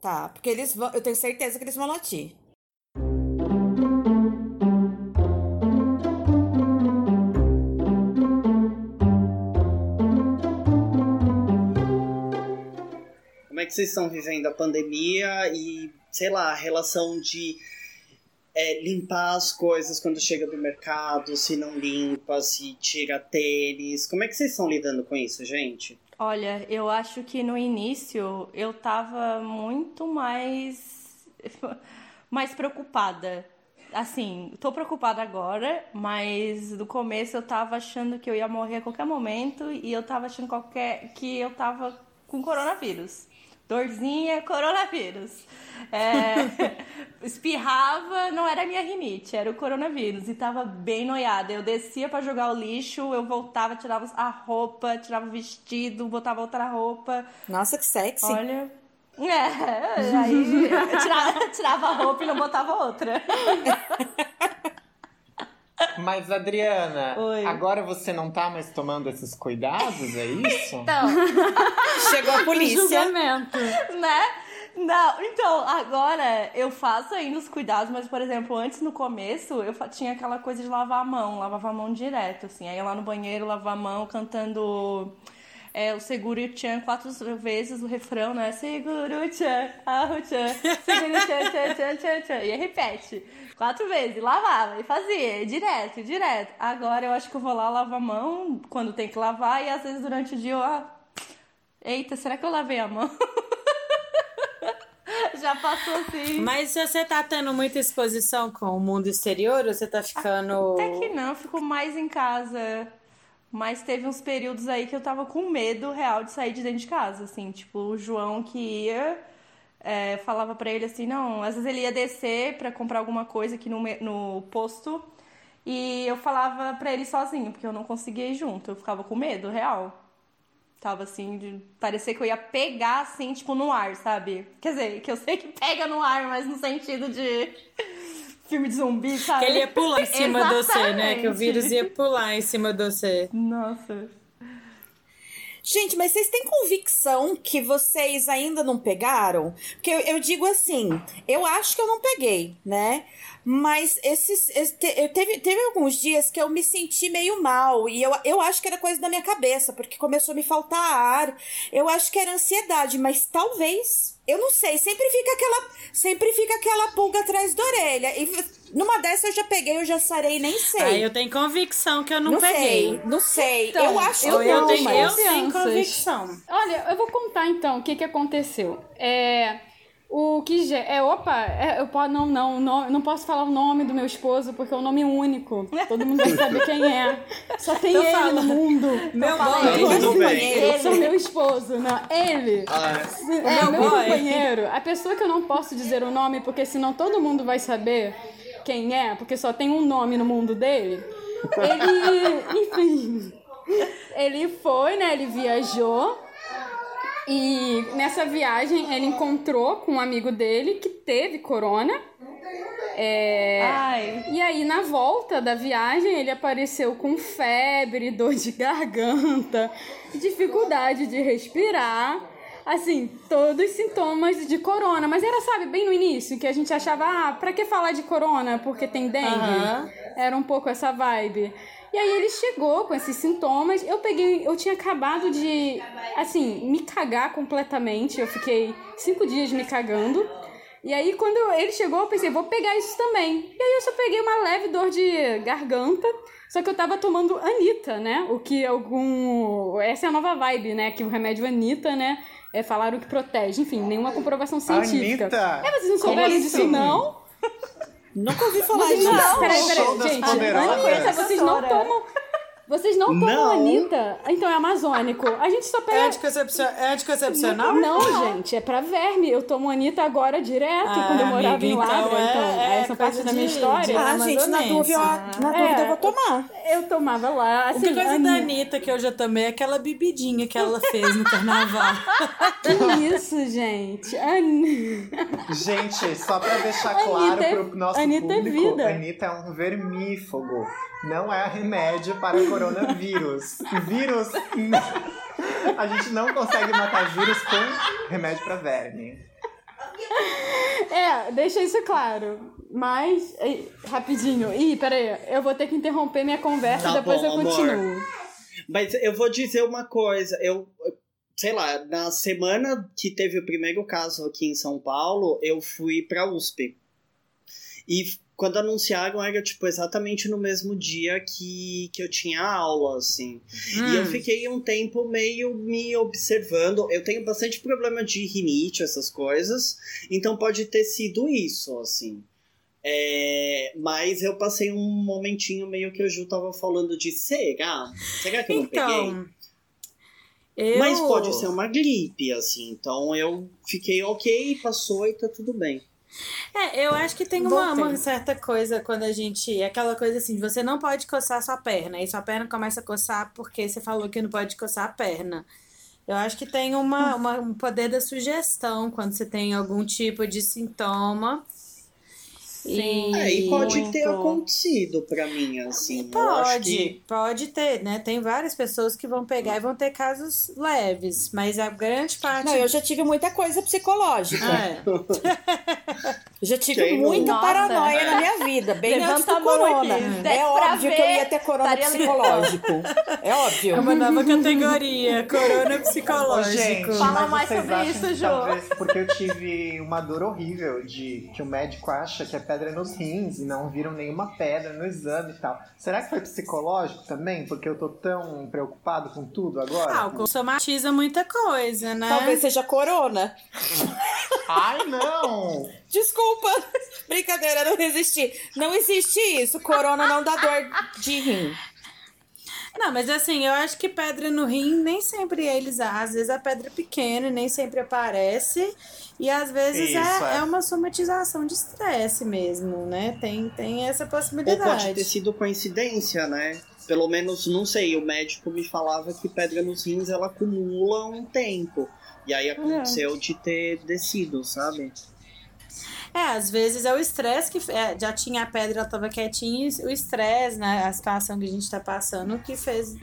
Tá, porque eles vão. Eu tenho certeza que eles vão latir. Como é que vocês estão vivendo a pandemia e, sei lá, a relação de é, limpar as coisas quando chega do mercado, se não limpa, se tira tênis. Como é que vocês estão lidando com isso, gente? Olha, eu acho que no início eu tava muito mais mais preocupada. Assim, tô preocupada agora, mas no começo eu tava achando que eu ia morrer a qualquer momento e eu tava achando qualquer que eu tava com coronavírus. Dorzinha, coronavírus. É, espirrava, não era minha rinite, era o coronavírus. E tava bem noiada. Eu descia para jogar o lixo, eu voltava, tirava a roupa, tirava o vestido, botava outra roupa. Nossa, que sexy. Olha. É, aí tirava, tirava a roupa e não botava outra. Mas, Adriana, Oi. agora você não tá mais tomando esses cuidados, é isso? Então, Chegou a polícia. Julgamento. né? Não, então, agora eu faço ainda os cuidados, mas, por exemplo, antes no começo eu tinha aquela coisa de lavar a mão, lavava a mão direto, assim. Aí eu lá no banheiro, lavar a mão, cantando é, o Seguro Tchan quatro vezes, o refrão, né? Seguro Tchan, arro Tchan, Seguro Tchan, Tchan, Tchan, Tchan, Tchan. E repete. Quatro vezes, lavava e fazia, direto, direto. Agora eu acho que eu vou lá lavar a mão quando tem que lavar e às vezes durante o dia eu. ah, Eita, será que eu lavei a mão? Já passou assim. Mas se você tá tendo muita exposição com o mundo exterior, ou você tá ficando. Até que não, eu fico mais em casa. Mas teve uns períodos aí que eu tava com medo real de sair de dentro de casa, assim. Tipo, o João que ia, é, falava pra ele assim, não, às vezes ele ia descer pra comprar alguma coisa aqui no, no posto. E eu falava pra ele sozinho, porque eu não conseguia ir junto. Eu ficava com medo, real. Tava assim, de parecer que eu ia pegar, assim, tipo, no ar, sabe? Quer dizer, que eu sei que pega no ar, mas no sentido de filme de zumbi, sabe? Que ele ia pular em cima de você, né? Que o vírus ia pular em cima de você. Nossa. Gente, mas vocês têm convicção que vocês ainda não pegaram? Porque eu, eu digo assim, eu acho que eu não peguei, né? Mas esses, eu teve, teve alguns dias que eu me senti meio mal. E eu, eu acho que era coisa da minha cabeça, porque começou a me faltar ar. Eu acho que era ansiedade, mas talvez. Eu não sei, sempre fica aquela, sempre fica aquela pulga atrás da orelha. E numa dessa eu já peguei, eu já sarei, nem sei. Aí eu tenho convicção que eu não, não peguei. sei, não sei. Então, eu acho eu, que eu não, tenho, mas... eu tenho convicção. Olha, eu vou contar então o que, que aconteceu. É. O que é, opa, é, eu po- não, não, não, eu não posso falar o nome do meu esposo porque é um nome único. Todo mundo vai saber quem é. Só tem Então ele fala. no mundo. Meu boy. Tudo bem. Ele é meu esposo, não, ele. Ah, É, meu meu boy. companheiro. A pessoa que eu não posso dizer o nome, porque senão todo mundo vai saber quem é, porque só tem um nome no mundo dele. Ele, enfim. Ele foi, né? Ele viajou. E nessa viagem ele encontrou com um amigo dele que teve corona. É, Ai. e aí, na volta da viagem, ele apareceu com febre, dor de garganta, dificuldade de respirar. Assim, todos os sintomas de corona. Mas era, sabe, bem no início, que a gente achava, ah, pra que falar de corona? Porque tem dengue. Aham. Era um pouco essa vibe. E aí ele chegou com esses sintomas. Eu peguei, eu tinha acabado de, assim, me cagar completamente. Eu fiquei cinco dias me cagando. E aí, quando ele chegou, eu pensei, vou pegar isso também. E aí, eu só peguei uma leve dor de garganta. Só que eu tava tomando Anitta, né? O que algum. Essa é a nova vibe, né? Que o remédio Anitta, né? É falaram que protege. Enfim, nenhuma comprovação científica. Anitta? É, vocês não souberam assim? disso, não? Nunca ouvi falar disso. não. Peraí, peraí, gente. Anitta, vocês não tomam. Vocês não tomam Não. Anitta? Então é amazônico. A gente só É, pega. anticoncepcio- é anticoncepcional? Não, gente, é pra verme. Eu tomo Anitta agora direto, Ah, quando eu morava amiga, em Ladra. então é- Então, é essa parte da minha história. de- Ah, gente, na dúvida, ó, na É. dúvida eu vou tomar. Eu tomava lá, assim, única coisa Ani- da Anitta que eu já tomei é aquela bebidinha que ela fez no carnaval. Que isso, gente? Ani... Gente, só pra deixar Anitta claro é- pro nosso Anitta é público, vida. Anitta é um vermífugo. Não é remédio para coronavírus. Vírus. A gente não consegue matar vírus com remédio pra verme. É, deixa isso claro. Mas, rapidinho. Ih, peraí, eu vou ter que interromper minha conversa Tá e depois bom, eu amor. continuo. Mas eu vou dizer uma coisa, eu sei lá, na semana que teve o primeiro caso aqui em São Paulo, eu fui pra USP. E quando anunciaram era tipo exatamente no mesmo dia que, que eu tinha aula, assim. E eu Hum. fiquei um tempo meio me observando. Eu tenho bastante problema de rinite, essas coisas. Então pode ter sido isso, assim. É, mas eu passei um momentinho meio que o Ju tava falando de será? Será que eu não peguei? Então, eu... Mas pode ser uma gripe, assim. Então eu fiquei ok, passou e tá tudo bem. É, eu acho que tem uma, uma certa coisa quando a gente. Aquela coisa assim, você não pode coçar sua perna. E sua perna começa a coçar porque você falou que não pode coçar a perna. Eu acho que tem uma, uma- um poder da sugestão quando você tem algum tipo de sintoma. Sim. É, e pode muito. ter acontecido pra mim, assim. Eu acho Pode, que pode ter, né? Tem várias pessoas que vão pegar e vão ter casos leves, mas a grande parte. Não, eu já tive muita coisa psicológica. É. Eu já tive Quem não? muita Nossa. paranoia na minha vida, bem Levanta antes do corona. aqui. É óbvio que eu ver. ia ter corona psicológico. É óbvio. É uma nova categoria, corona psicológico. gente, Fala mais sobre isso, talvez porque eu tive uma dor horrível de que o médico acha que é pedra nos rins e não viram nenhuma pedra no exame e tal. Será que foi psicológico também? Porque eu tô tão preocupado com tudo agora? Ah, o somatiza muita coisa, né? Talvez seja corona. Ai, não! Desculpa. Brincadeira, não resisti. Não existe isso. Corona não dá dor de rim. Não, mas assim, eu acho que pedra no rim nem sempre eles. Às vezes a pedra é pequena e nem sempre aparece. E às vezes Isso, é, é. é uma somatização de estresse mesmo, né? Tem, tem essa Ou possibilidade. pode ter sido coincidência, né? Pelo menos, não sei, o médico me falava que pedra nos rins ela acumula um tempo. E aí aconteceu de ter descido, sabe? É, às vezes é o estresse que é, já tinha a pedra, ela tava quietinha, e o estresse, né? A situação que a gente tá passando que fez.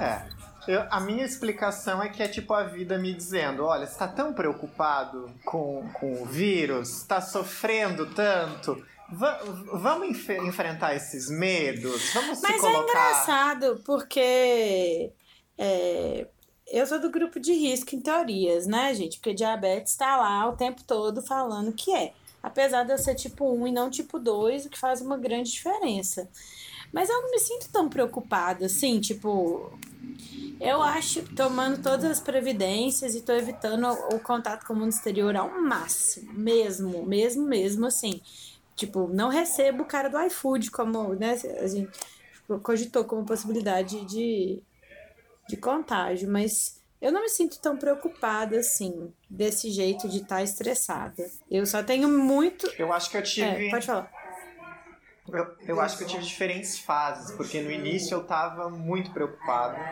É. Eu- a minha explicação é que é tipo a vida me dizendo: olha, você tá tão preocupado com, com o vírus, tá sofrendo tanto. va- vamos enfe- enfrentar esses medos? Vamos se Mas é colocar. engraçado, porque é, eu sou do grupo de risco em teorias, né, gente? Porque diabetes tá lá o tempo todo falando que é. Apesar de eu ser tipo 1 e não tipo 2, o que faz uma grande diferença. Mas eu não me sinto tão preocupada, assim, tipo. Eu acho, tomando todas as previdências e tô evitando o, o contato com o mundo exterior ao máximo. Mesmo, mesmo, mesmo, assim. Tipo, não recebo o cara do iFood como, né? A gente cogitou como possibilidade de, de contágio, mas eu não me sinto tão preocupada assim, desse jeito de estar estressada. Eu só tenho muito. Eu acho que eu tive. É, pode falar. Eu, eu acho que eu tive diferentes fases, porque no início eu tava muito preocupado.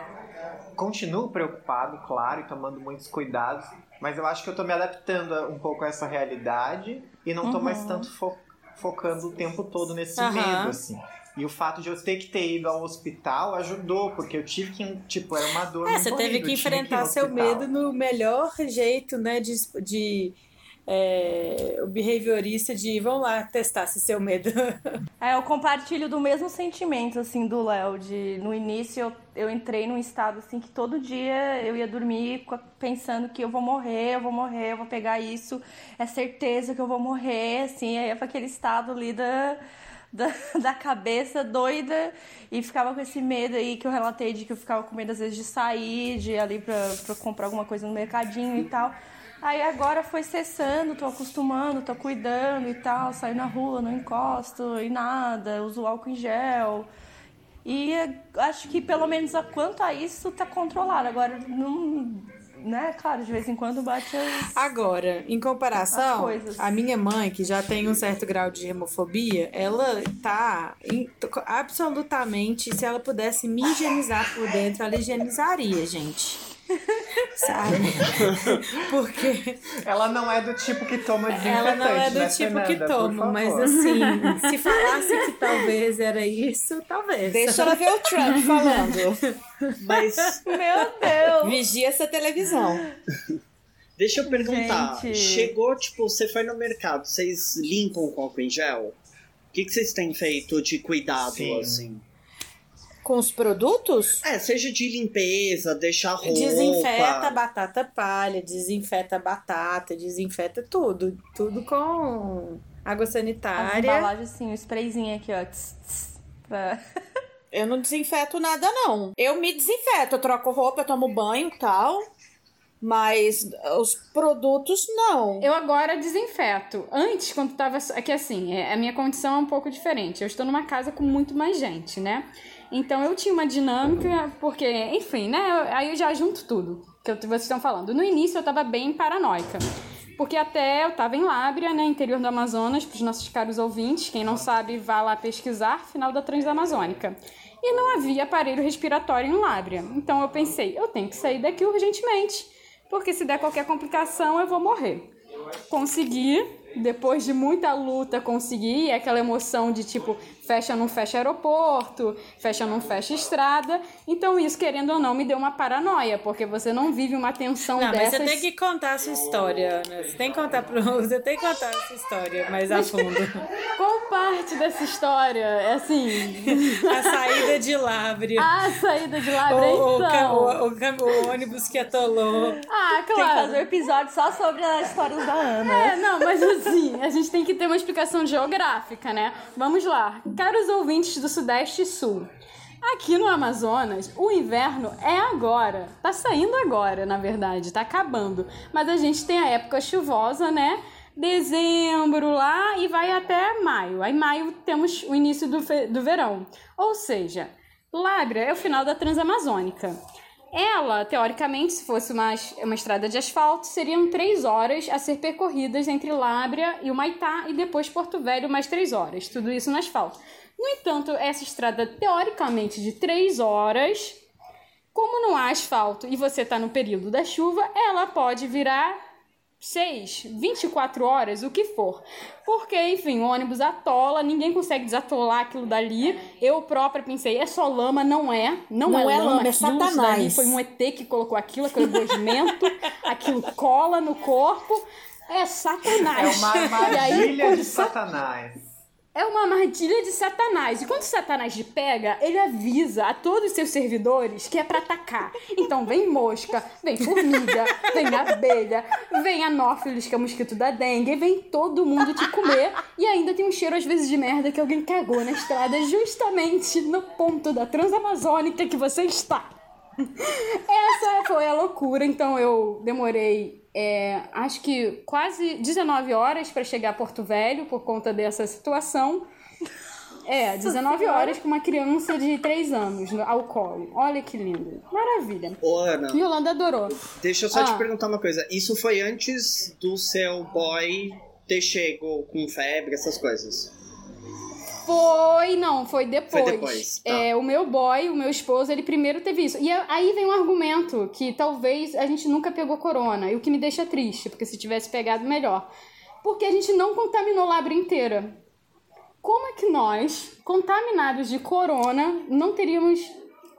Continuo preocupado, claro, e tomando muitos cuidados, mas eu acho que eu tô me adaptando um pouco a essa realidade e não tô mais tanto fo- focando o tempo todo nesse Aham. medo, assim. E o fato de eu ter que ter ido ao hospital ajudou, porque eu tive que, tipo, era uma dor É, muito você teve horrível, que enfrentar no seu medo no melhor jeito, né? De, de é, o behaviorista de vamos lá testar se seu medo. É, eu compartilho do mesmo sentimento, assim, do Léo, de no início eu, eu entrei num estado, assim, que todo dia eu ia dormir pensando que eu vou morrer, eu vou morrer, eu vou pegar isso, é certeza que eu vou morrer, assim, aí foi aquele estado ali da, da, da cabeça doida e ficava com esse medo aí que eu relatei de que eu ficava com medo às vezes de sair, de ir ali pra, pra comprar alguma coisa no mercadinho e tal. Aí agora foi cessando, tô acostumando, tô cuidando e tal, saio na rua, não encosto e nada, uso álcool em gel. E eh, acho que pelo menos a quanto a isso tá controlado. Agora não. Né, claro, de vez em quando bate as. Agora, em comparação, a minha mãe, que já tem um certo grau de hemofobia, ela tá em- absolutamente, se ela pudesse me higienizar por dentro, ela higienizaria, gente. Sabe? Porque Ela não é do tipo que toma desinfetante, ela não é do né, tipo Fernanda? que Por toma, mas favor. assim, se falasse que talvez era isso, talvez. Deixa ela ver o Trump falando. Mas Meu Deus! Vigia essa televisão. Deixa eu perguntar. Gente. Chegou, tipo, você foi no mercado, vocês limpam com álcool em gel? O que, que vocês têm feito de cuidado, Sim. assim? Com os produtos? É, seja de limpeza, deixar roupa. Desinfeta a batata palha, desinfeta a batata, desinfeta tudo. Tudo com água As sanitária. embalagens, assim, o sprayzinho aqui, ó. tss, tss, pra- Eu não desinfeto nada, não. Eu me desinfeto, eu troco roupa, eu tomo banho e tal. Mas os produtos, não. Eu agora desinfeto. Antes, quando tava. É que assim, é- a minha condição é um pouco diferente. Eu estou numa casa com muito mais gente, né? Então eu tinha uma dinâmica, porque, enfim, né? Aí eu já junto tudo que vocês estão falando. No início eu tava bem paranoica. Porque até eu tava em Lábria, né? Interior do Amazonas, para os nossos caros ouvintes. Quem não sabe, vá lá pesquisar, final da Transamazônica. E não havia aparelho respiratório em Lábria. Então eu pensei, eu tenho que sair daqui urgentemente. Porque se der qualquer complicação, eu vou morrer. Consegui, depois de muita luta, consegui. E aquela emoção de tipo, fecha, não fecha aeroporto, fecha, não fecha estrada. Então, isso, querendo ou não, me deu uma paranoia, porque você não vive uma tensão Não, mas dessas. você tem que contar a sua história, Ana. Você tem que contar pro. Você tem que contar a sua história mais a fundo. Qual parte dessa história? É assim. A saída de Lábrio. a saída de Lábria, o, então. o, o o ônibus que atolou. Ah, Tem que claro. fazer um episódio só sobre as histórias da Ana. É, não, mas assim, a gente tem que ter uma explicação geográfica, né? Vamos lá. Caros ouvintes do Sudeste e Sul. Aqui no Amazonas, o inverno é agora. Tá saindo agora, na verdade, tá acabando. Mas a gente tem a época chuvosa, né? Dezembro lá e vai até maio. Aí maio temos o início do, do verão. Ou seja, Lábrea é o final da Transamazônica. Ela, teoricamente, se fosse uma, uma estrada de asfalto, seriam três horas a ser percorridas entre Lábrea e o Maitá e depois Porto Velho mais três horas. Tudo isso no asfalto. No entanto, essa estrada, teoricamente, de três horas, como não há asfalto e você está no período da chuva, ela pode virar 6, 24 horas, o que for. Porque, enfim, o ônibus atola, ninguém consegue desatolar aquilo dali. Eu própria pensei, é só lama, não é. Não, Não é, é lama, é aquilo, isso Satanás. dali foi um ET que colocou aquilo, aquele gosmento, aquilo cola no corpo. É É satanás. uma E aí, armadilha quando de sa- Satanás. É uma armadilha de Satanás. E quando Satanás te pega, ele avisa a todos os seus servidores que é pra atacar. Então vem mosca, vem formiga, vem abelha, vem anófilis, que é o mosquito da dengue, vem todo mundo te comer. E ainda tem um cheiro, às vezes, de merda que alguém cagou na estrada, justamente no ponto da Transamazônica que você está. Essa foi a loucura, então eu demorei, é, acho que quase 19 horas para chegar a Porto Velho por conta dessa situação. É, 19 horas com uma criança de 3 anos no- ao colo. Olha que lindo. Maravilha. Ô, Ana, Yolanda adorou. deixa eu só te Ah. perguntar uma coisa. Isso foi antes do seu boy ter chego com febre, essas coisas? Foi, não, foi depois. Foi depois, tá. É, o meu boy, o meu esposo, ele primeiro teve isso. E aí vem um argumento que talvez a gente nunca pegou corona, e o que me deixa triste, porque se tivesse pegado, melhor. Porque a gente não contaminou Labra inteira. Como é que nós, contaminados de corona, não teríamos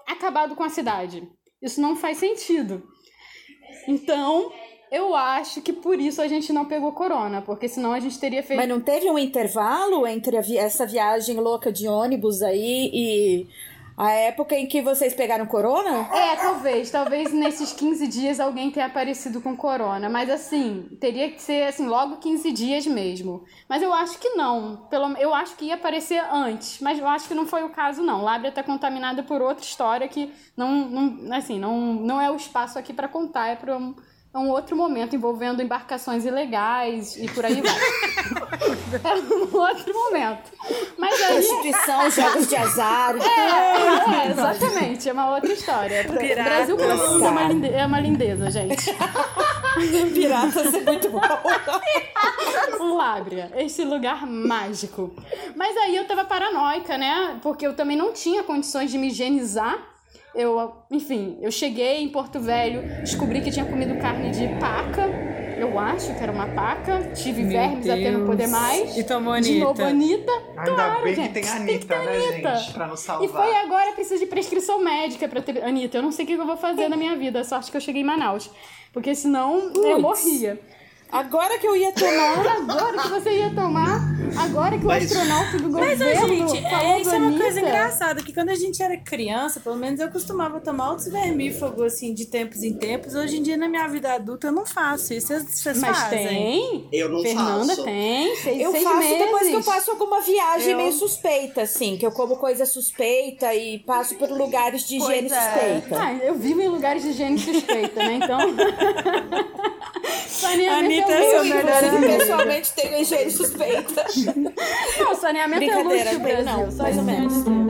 acabado com a cidade? Isso não faz sentido. Então, eu acho que por isso a gente não pegou corona, porque senão a gente teria feito. Mas não teve um intervalo entre vi- essa viagem louca de ônibus aí e a época em que vocês pegaram corona? É, talvez. Talvez nesses 15 dias alguém tenha aparecido com corona. Mas assim, teria que ser assim, logo 15 dias mesmo. Mas eu acho que não. Pelo, eu acho que ia aparecer antes. Mas eu acho que não foi o caso, não. Lábria tá contaminada por outra história que não, não, assim, não, não é o espaço aqui para contar. É para um, é um outro momento envolvendo embarcações ilegais e por aí vai. é um outro momento. Mas aí. Prostituição, jogos de azar. É, exatamente, é uma outra história. O Piratas, Brasil é uma, cara. linde- é uma lindeza, gente. Piratas é muito bom. Lábria, esse lugar mágico. Mas aí eu tava paranoica, né? Porque eu também não tinha condições de me higienizar. Eu, enfim, eu cheguei em Porto Velho, descobri que tinha comido carne de paca. Eu acho que era uma paca. Tive Meu vermes até não poder Deus. mais. E tomou De novo, Anitta. Anitta. Ainda Claro, bem gente. que tem a Tem Anitta, que ter né, Anitta. gente? Pra nos E salvar. foi agora, precisa de prescrição médica pra ter. Anitta, eu não sei o que eu vou fazer na minha vida, sorte que eu cheguei em Manaus. Porque senão eu morria. Agora que eu ia tomar. Agora que você ia tomar, agora que o Mas- astronauta do Mas, governo ó, gente, falou é, isso é uma coisa engraçada, que quando a gente era criança, pelo menos eu costumava tomar outros vermífugos, assim, de tempos em tempos. Hoje em dia, na minha vida adulta, eu não faço isso. Vocês vocês Mas fazem? tem. Eu não Fernanda faço. tem. Seis, Eu seis faço meses. depois que eu faço alguma viagem Eu- meio suspeita, assim, que eu como coisa suspeita e passo por lugares de higiene Pois é. suspeita. Ah, eu vivo em lugares de higiene suspeita, né? Então. saneamento Anitta é é Eu, luxo, melhor Brasil. pessoalmente tenho higiene suspeita. Não, saneamento é luxo, bem, Brasil. não, mais ou eu menos.